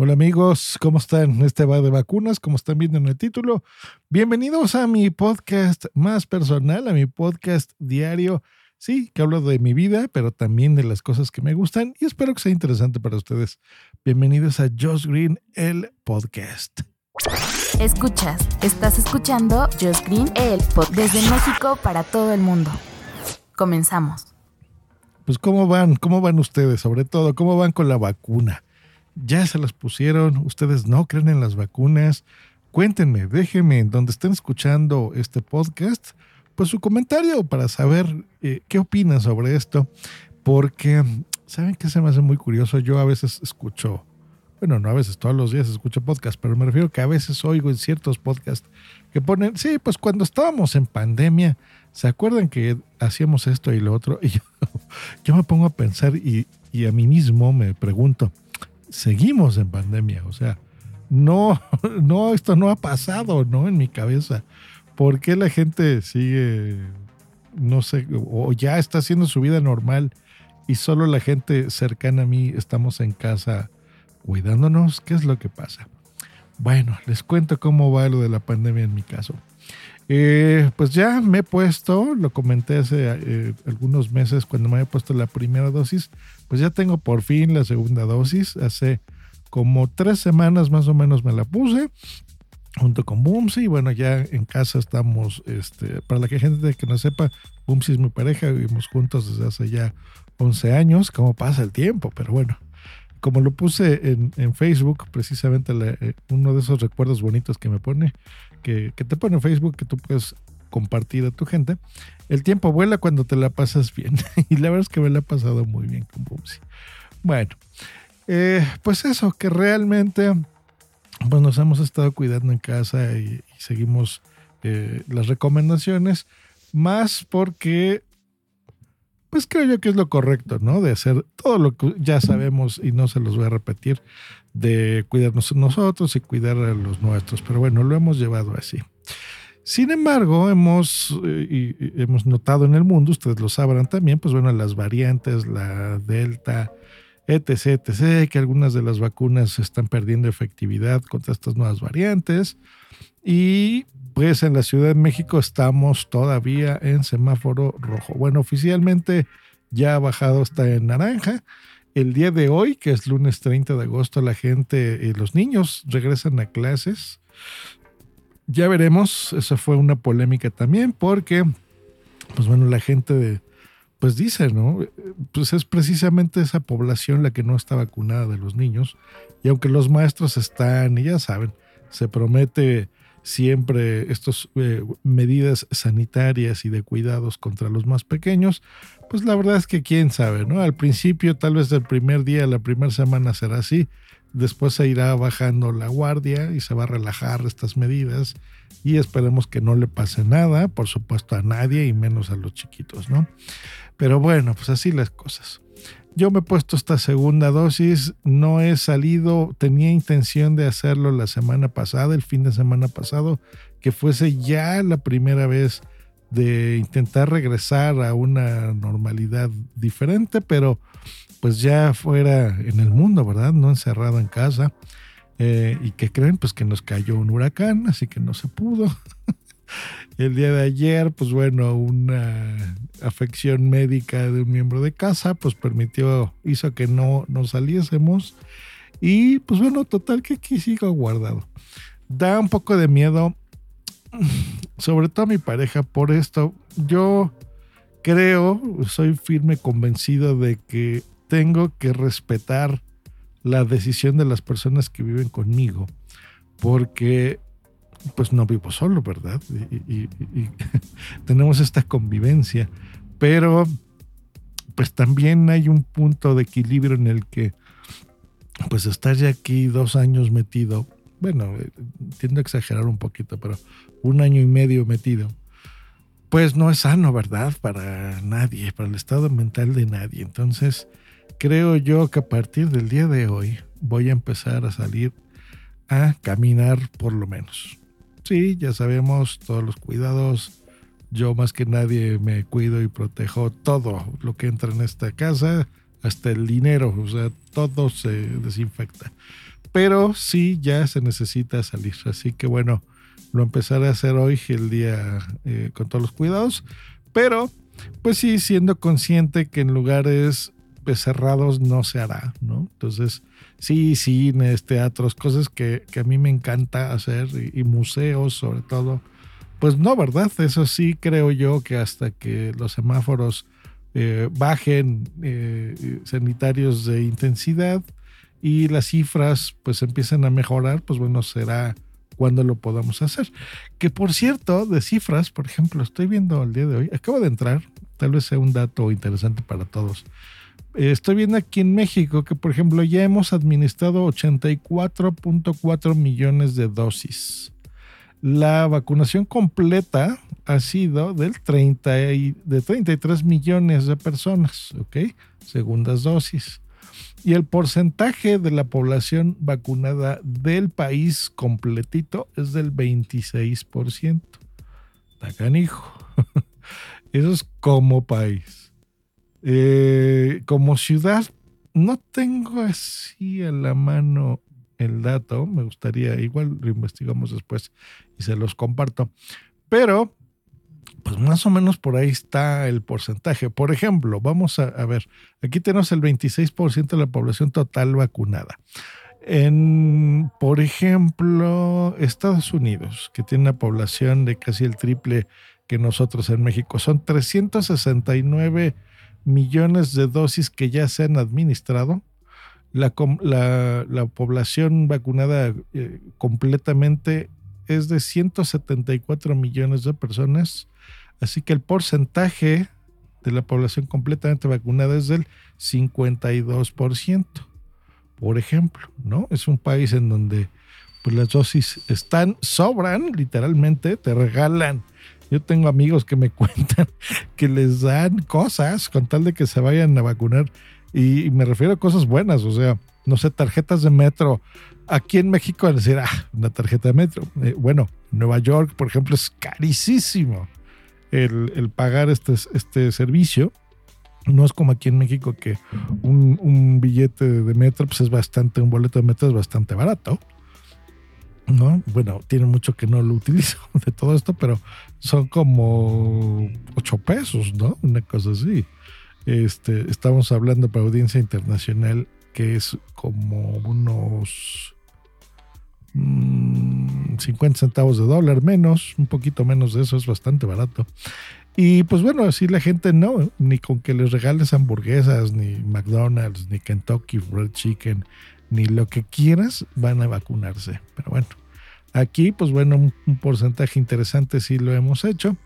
Hola amigos, ¿cómo están? Este va de vacunas, como están viendo en el título. Bienvenidos a mi podcast más personal, a mi podcast diario. Sí, que hablo de mi vida, pero también de las cosas que me gustan y espero que sea interesante para ustedes. Bienvenidos a Josh Green, el podcast. Escuchas, estás escuchando Josh Green, el podcast desde México para todo el mundo. Comenzamos. Pues cómo van, cómo van ustedes, sobre todo, cómo van con la vacuna. Ya se las pusieron, ustedes no creen en las vacunas. Cuéntenme, déjenme donde estén escuchando este podcast, pues su comentario para saber eh, qué opinan sobre esto. Porque, ¿saben qué se me hace muy curioso? Yo a veces escucho, bueno, no a veces, todos los días escucho podcast, pero me refiero que a veces oigo en ciertos podcasts que ponen, sí, pues cuando estábamos en pandemia, ¿se acuerdan que hacíamos esto y lo otro? Y yo, me pongo a pensar y a mí mismo me pregunto, seguimos en pandemia, o sea, no, no, esto no ha pasado, ¿no? En mi cabeza. ¿Por qué la gente sigue, no sé, o ya está haciendo su vida normal y solo la gente cercana a mí estamos en casa cuidándonos? ¿Qué es lo que pasa? Bueno, les cuento cómo va lo de la pandemia en mi caso. Eh, pues ya me he puesto, lo comenté hace eh, algunos meses cuando me había puesto la primera dosis, pues ya tengo por fin la segunda dosis. Hace como tres semanas más o menos me la puse junto con Bumsy. Bueno, ya en casa estamos, este, para la gente que no sepa, Bumsy es mi pareja, vivimos juntos desde hace ya 11 años, cómo pasa el tiempo, pero bueno. Como lo puse en, en Facebook, precisamente eh, uno de esos recuerdos bonitos que me pone, que, que te pone en Facebook, que tú puedes compartir a tu gente. El tiempo vuela cuando te la pasas bien. y la verdad es que me la he pasado muy bien con Bumsy. Bueno, eh, pues eso, que realmente pues nos hemos estado cuidando en casa y, seguimos eh, las recomendaciones, más porque pues creo yo que es lo correcto, ¿no? De hacer todo lo que ya sabemos y no se los voy a repetir, de cuidarnos nosotros y cuidar a los nuestros. Pero bueno, lo hemos llevado así. Sin embargo, hemos, eh, hemos notado en el mundo, ustedes lo sabrán también, pues bueno, las variantes, la Delta, etc., etc., que algunas de las vacunas están perdiendo efectividad contra estas nuevas variantes. Y pues en la Ciudad de México estamos todavía en semáforo rojo. Bueno, oficialmente ya ha bajado hasta en naranja. El día de hoy, que es lunes 30 de agosto, la gente y los niños regresan a clases. Ya veremos, eso fue una polémica también porque, pues bueno, la gente de, pues dice, ¿no? Pues es precisamente esa población la que no está vacunada de los niños. Y aunque los maestros están, y ya saben, se promete siempre estas eh, medidas sanitarias y de cuidados contra los más pequeños, pues la verdad es que quién sabe, ¿no? Al principio, tal vez el primer día, la primera semana será así, después se irá bajando la guardia y se va a relajar estas medidas y esperemos que no le pase nada, por supuesto a nadie y menos a los chiquitos, ¿no? Pero bueno, pues así las cosas. Yo me he puesto esta segunda dosis, no he salido, tenía intención de hacerlo la semana pasada, el fin de semana pasado, que fuese ya la primera vez de intentar regresar a una normalidad diferente, pero pues ya fuera en el mundo, ¿verdad? No encerrado en casa. Eh, y que creen, pues que nos cayó un huracán, así que no se pudo. el día de ayer, pues bueno, una afección médica de un miembro de casa, pues permitió, hizo que no nos saliésemos. Y pues bueno, total que aquí sigo guardado. Da un poco de miedo, sobre todo a mi pareja, por esto. Yo creo, soy firme convencido de que tengo que respetar la decisión de las personas que viven conmigo, porque pues no vivo solo, ¿verdad? Y, y, y, tenemos esta convivencia, pero pues también hay un punto de equilibrio en el que pues estar ya aquí dos años metido, bueno, eh, tiendo a exagerar un poquito, pero un año y medio metido, pues no es sano, ¿verdad? Para nadie, para el estado mental de nadie. Entonces, creo yo que a partir del día de hoy voy a empezar a salir a caminar por lo menos. Sí, ya sabemos todos los cuidados. Yo más que nadie me cuido y protejo todo lo que entra en esta casa, hasta el dinero, o sea, todo se desinfecta. Pero sí, ya se necesita salir. Así que bueno, lo empezaré a hacer hoy, el día eh, con todos los cuidados. Pero, pues sí, siendo consciente que en lugares cerrados no se hará, ¿no? Entonces, sí, cines, teatros, cosas que, a mí me encanta hacer y, museos sobre todo. Pues no, ¿verdad? Eso sí creo yo que hasta que los semáforos eh, bajen eh, sanitarios de intensidad y las cifras pues empiecen a mejorar, pues bueno, será cuando lo podamos hacer. Que por cierto, de cifras, por ejemplo, estoy viendo el día de hoy, acabo de entrar, tal vez sea un dato interesante para todos. Estoy viendo aquí en México que, por ejemplo, ya hemos administrado 84.4 millones de dosis. La vacunación completa ha sido del 30 de 33 millones de personas, ¿ok? Segundas dosis. Y el porcentaje de la población vacunada del país completito es del 26%. Tacanijo. Eso es como país. Eh, como ciudad, no tengo así a la mano el dato. Me gustaría, igual lo investigamos después y se los comparto. Pero pues más o menos por ahí está el porcentaje. Por ejemplo, vamos a, ver, aquí tenemos el 26% de la población total vacunada. En, por ejemplo, Estados Unidos, que tiene una población de casi el triple que nosotros en México, son 369 millones de dosis que ya se han administrado. La, población vacunada eh, completamente es de 174 millones de personas Así que el porcentaje de la población completamente vacunada es del 52%, por ejemplo, ¿no? Es un país en donde pues, las dosis están, sobran, literalmente, te regalan. Yo tengo amigos que me cuentan que les dan cosas con tal de que se vayan a vacunar. Y, me refiero a cosas buenas, o sea, no sé, tarjetas de metro. Aquí en México, decir, ah, una tarjeta de metro. Eh, bueno, Nueva York, por ejemplo, es carísimo el, pagar este, este servicio. No es como aquí en México que un, billete de metro pues es bastante, un boleto de metro es bastante barato. ¿No? Bueno, tiene mucho que no lo utilizo de todo esto, pero son como 8 pesos, ¿no? Una cosa así. Este, estamos hablando para audiencia internacional que es como unos 50 mm, centavos de dólar menos, un poquito menos de eso, es bastante barato. Y pues bueno, así la gente no, ni con que les regales hamburguesas, ni McDonald's, ni Kentucky Fried Chicken, ni lo que quieras, van a vacunarse. Pero bueno, aquí pues bueno, un, porcentaje interesante sí lo hemos hecho,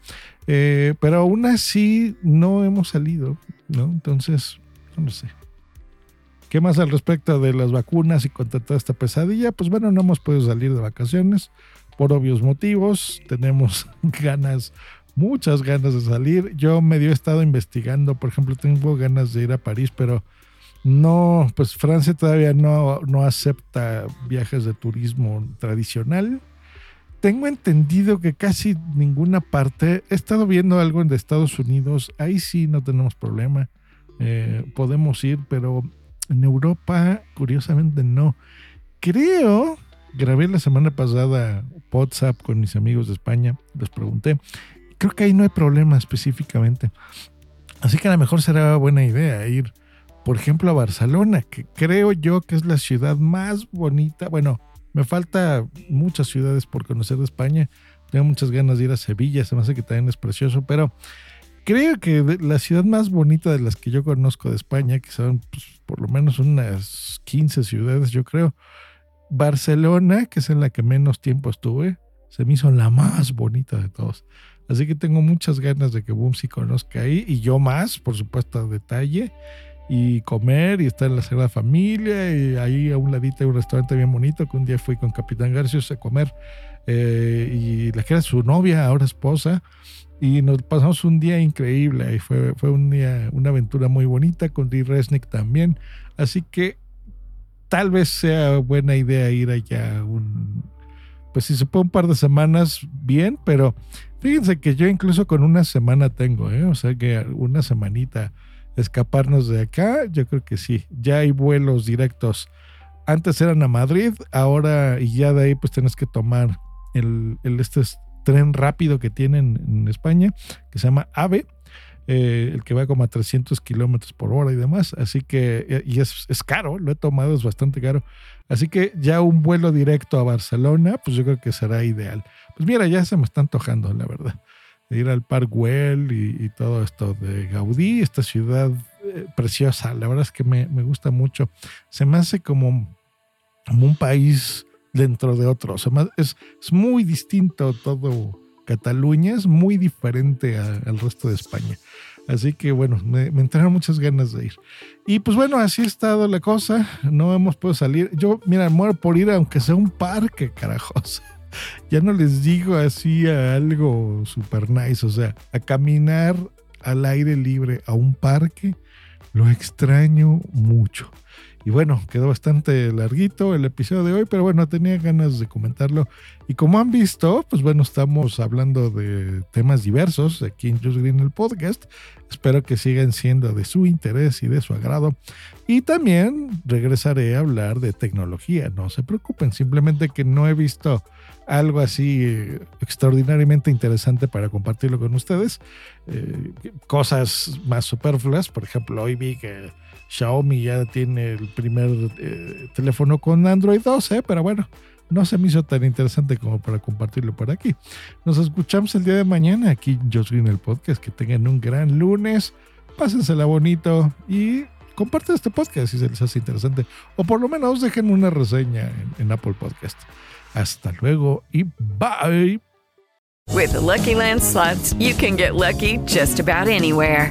eh, pero aún así no hemos salido, ¿no? Entonces, no sé. ¿Qué más al respecto de las vacunas y contra toda esta pesadilla? Pues bueno, no hemos podido salir de vacaciones por obvios motivos. Tenemos ganas, muchas ganas de salir. Yo medio he estado investigando, por ejemplo, tengo ganas de ir a París, pero no, pues Francia todavía no, no acepta viajes de turismo tradicional. Tengo entendido que casi ninguna parte, he estado viendo algo en Estados Unidos, ahí sí no tenemos problema, eh, podemos ir, pero en Europa, curiosamente, no. Creo, grabé la semana pasada WhatsApp con mis amigos de España, les pregunté. Creo que ahí no hay problema específicamente. Así que a lo mejor será buena idea ir, por ejemplo, a Barcelona, que creo yo que es la ciudad más bonita. Bueno, me falta muchas ciudades por conocer de España. Tengo muchas ganas de ir a Sevilla, se me hace que también es precioso, pero creo que la ciudad más bonita de las que yo conozco de España, que son pues, por lo menos unas 15 ciudades, yo creo, Barcelona, que es en la que menos tiempo estuve, se me hizo la más bonita de todos. Así que tengo muchas ganas de que Boom conozca ahí y yo más, por supuesto, a detalle. Y comer y estar en la Sagrada Familia y ahí a un ladito hay un restaurante bien bonito que un día fui con Capitán Garcios a comer eh, y la que era su novia, ahora esposa, y nos pasamos un día increíble y fue, fue un día, una aventura muy bonita con Dee Resnick también, así que tal vez sea buena idea ir allá un, pues si se puede un par de semanas, bien, pero fíjense que yo incluso con una semana tengo, ¿eh? o sea que una semanita escaparnos de acá, yo creo que sí, ya hay vuelos directos. Antes eran a Madrid, ahora y ya de ahí pues tienes que tomar el, este tren rápido que tienen en España, que se llama AVE, eh, el que va como a 300 kilómetros por hora y demás. Así que, eh, y es, es, caro, lo he tomado, es bastante caro. Así que ya un vuelo directo a Barcelona, pues yo creo que será ideal. Pues mira, ya se me está antojando, la verdad. Ir al Park Güell y, y todo esto de Gaudí, esta ciudad eh, preciosa. La verdad es que me, me, gusta mucho. Se me hace como, como un país dentro de otro. O sea, es, es muy distinto todo Cataluña, es muy diferente a, al resto de España. Así que bueno, me, me, entraron muchas ganas de ir. Y pues bueno, así ha estado la cosa. No hemos podido salir. Yo, mira, muero por ir aunque sea un parque, carajos. Ya no les digo así a algo super nice, o sea, a caminar al aire libre a un parque, lo extraño mucho. Y bueno, quedó bastante larguito el episodio de hoy, pero bueno, tenía ganas de comentarlo. Y como han visto, pues bueno, estamos hablando de temas diversos aquí en Just Green el podcast. Espero que sigan siendo de su interés y de su agrado. Y también regresaré a hablar de tecnología. No se preocupen, simplemente que no he visto algo así eh, extraordinariamente interesante para compartirlo con ustedes. Eh, cosas más superfluas, por ejemplo, hoy vi que Xiaomi ya tiene el primer eh, teléfono con Android 12, pero bueno, no se me hizo tan interesante como para compartirlo por aquí. Nos escuchamos el día de mañana aquí en Josh Green el podcast. Que tengan un gran lunes, pásensela bonito y compartan este podcast si se les hace interesante. O por lo menos dejen una reseña en, Apple Podcast. Hasta luego y bye. With the Lucky Land you can get lucky just about anywhere.